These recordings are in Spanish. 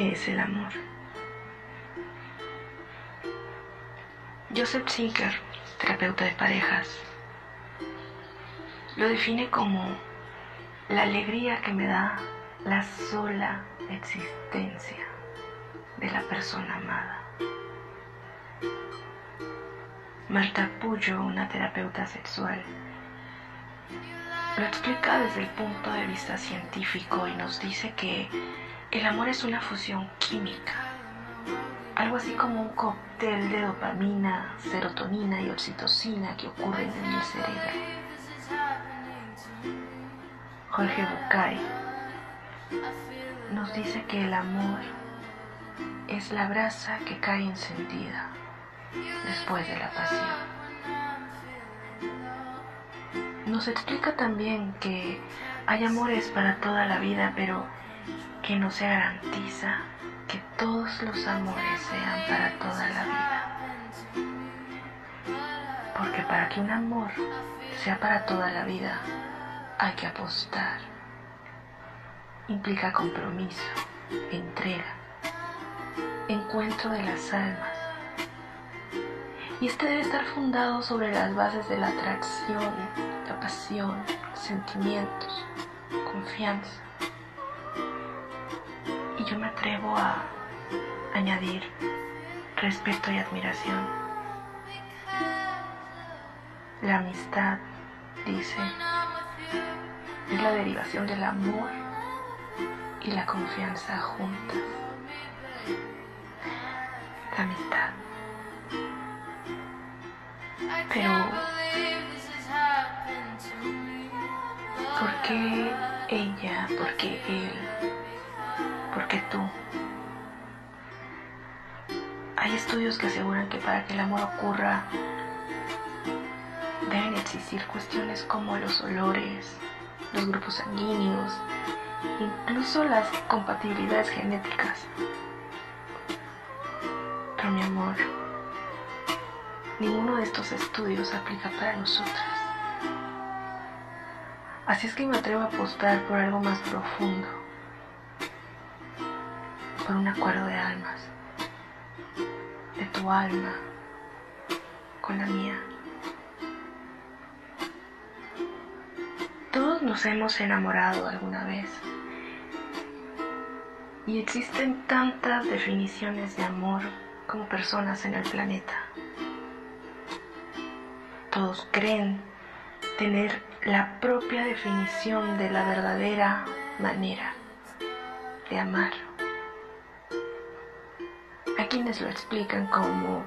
¿Qué es el amor? Joseph Zinker, terapeuta de parejas, lo define como la alegría que me da la sola existencia de la persona amada. Marta Puyo, una terapeuta sexual, lo explica desde el punto de vista científico y nos dice que el amor es una fusión química, algo así como un cóctel de dopamina, serotonina y oxitocina que ocurren en el cerebro. Jorge Bucay nos dice que el amor es la brasa que cae encendida después de la pasión. Nos explica también que hay amores para toda la vida, pero que no se garantiza que todos los amores sean para toda la vida. Porque para que un amor sea para toda la vida, hay que apostar. Implica compromiso, entrega, encuentro de las almas. Y este debe estar fundado sobre las bases de la atracción, la pasión, sentimientos, confianza y yo me atrevo a añadir respeto y admiración. La amistad, dice, es la derivación del amor y la confianza juntas. La amistad. Pero, ¿por qué ella? ¿Por qué él? Porque tú. Hay estudios que aseguran que para que el amor ocurra deben existir cuestiones como los olores, los grupos sanguíneos, incluso las compatibilidades genéticas. Pero mi amor, ninguno de estos estudios aplica para nosotras. Así es que me atrevo a apostar por algo más profundo por un acuerdo de almas, de tu alma con la mía. Todos nos hemos enamorado alguna vez y existen tantas definiciones de amor como personas en el planeta. Todos creen tener la propia definición de la verdadera manera de amar quienes lo explican como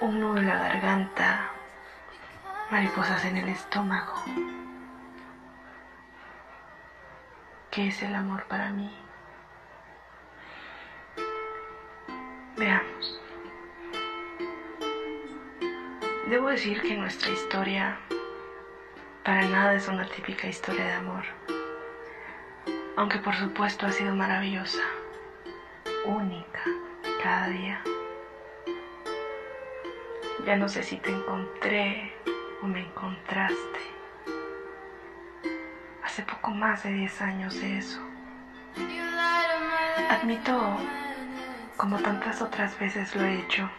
un nudo en la garganta, mariposas en el estómago. ¿Qué es el amor para mí? Veamos. Debo decir que nuestra historia para nada es una típica historia de amor, aunque por supuesto ha sido maravillosa, única cada día. Ya no sé si te encontré o me encontraste. Hace poco más de 10 años de eso. Admito, como tantas otras veces lo he hecho,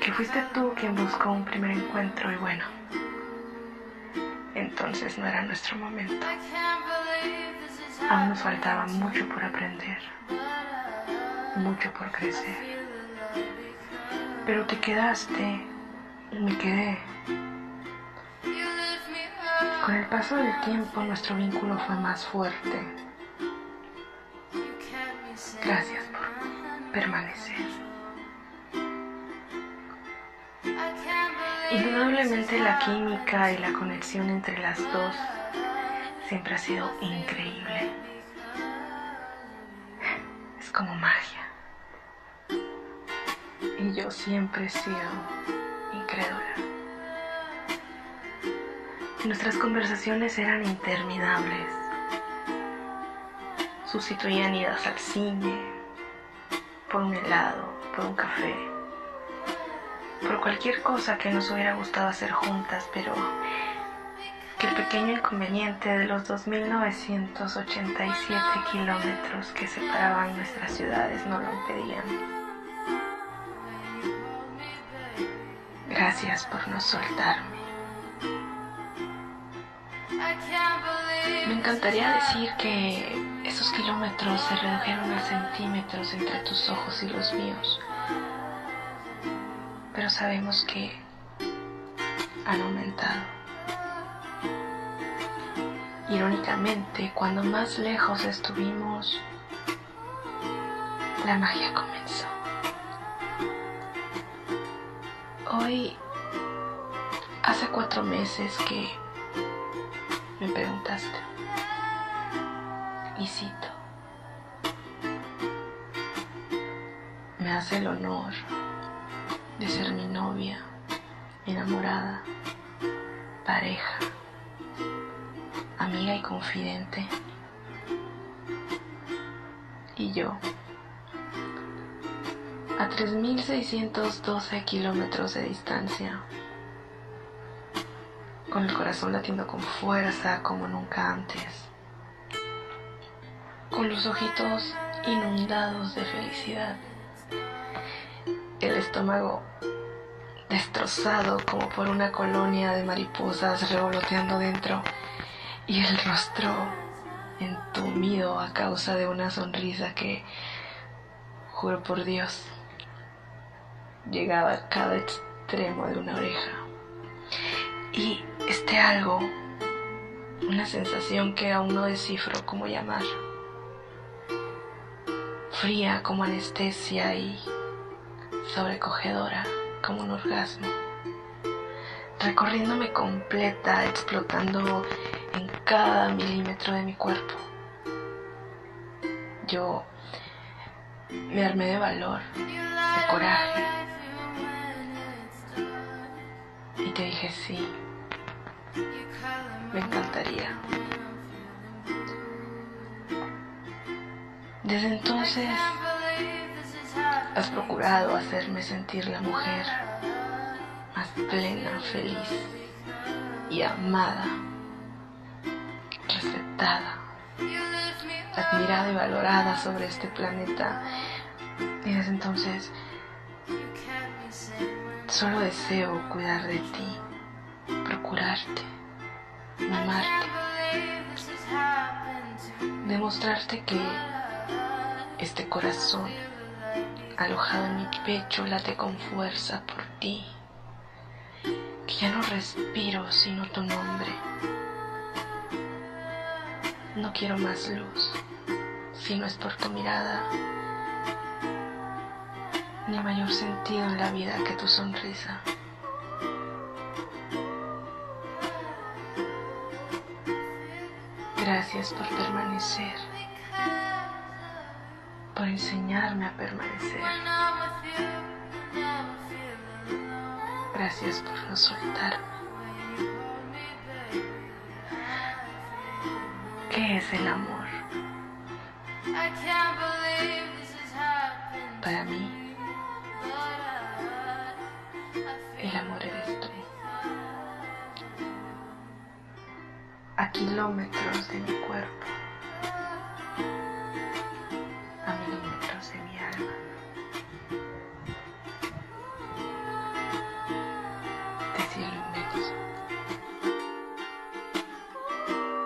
que fuiste tú quien buscó un primer encuentro y bueno, entonces no era nuestro momento. Aún nos faltaba mucho por aprender mucho por crecer. Pero te quedaste y me quedé. Con el paso del tiempo nuestro vínculo fue más fuerte. Gracias por permanecer. Indudablemente la química y la conexión entre las dos siempre ha sido increíble. Es como magia y yo siempre he sido incrédula. Nuestras conversaciones eran interminables. Sustituían idas al cine, por un helado, por un café, por cualquier cosa que nos hubiera gustado hacer juntas, pero que el pequeño inconveniente de los 2.987 kilómetros que separaban nuestras ciudades no lo impedían. Gracias por no soltarme. Me encantaría decir que esos kilómetros se redujeron a centímetros entre tus ojos y los míos, pero sabemos que han aumentado. Irónicamente, cuando más lejos estuvimos, la magia comenzó. Hoy, hace cuatro meses que me preguntaste, y cito, me hace el honor de ser mi novia, enamorada, pareja amiga y confidente. Y yo, a 3.612 kilómetros de distancia, con el corazón latiendo con fuerza como nunca antes, con los ojitos inundados de felicidad, el estómago destrozado como por una colonia de mariposas revoloteando dentro. Y el rostro entumido a causa de una sonrisa que, juro por Dios, llegaba a cada extremo de una oreja. Y este algo, una sensación que aún no descifro cómo llamar, fría como anestesia y sobrecogedora como un orgasmo, recorriéndome completa, explotando en cada milímetro de mi cuerpo. Yo me armé de valor, de coraje. Y te dije sí, me encantaría. Desde entonces has procurado hacerme sentir la mujer más plena, feliz y amada respetada, admirada y valorada sobre este planeta. Y desde entonces solo deseo cuidar de ti, procurarte, amarte, demostrarte que este corazón alojado en mi pecho late con fuerza por ti, que ya no respiro sino tu nombre no quiero más luz, si no es por tu mirada, ni mayor sentido en la vida que tu sonrisa. Gracias por permanecer, por enseñarme a permanecer. Gracias por no soltarme. ¿Qué es el amor? Para mí, el amor eres tú. A kilómetros de mi cuerpo.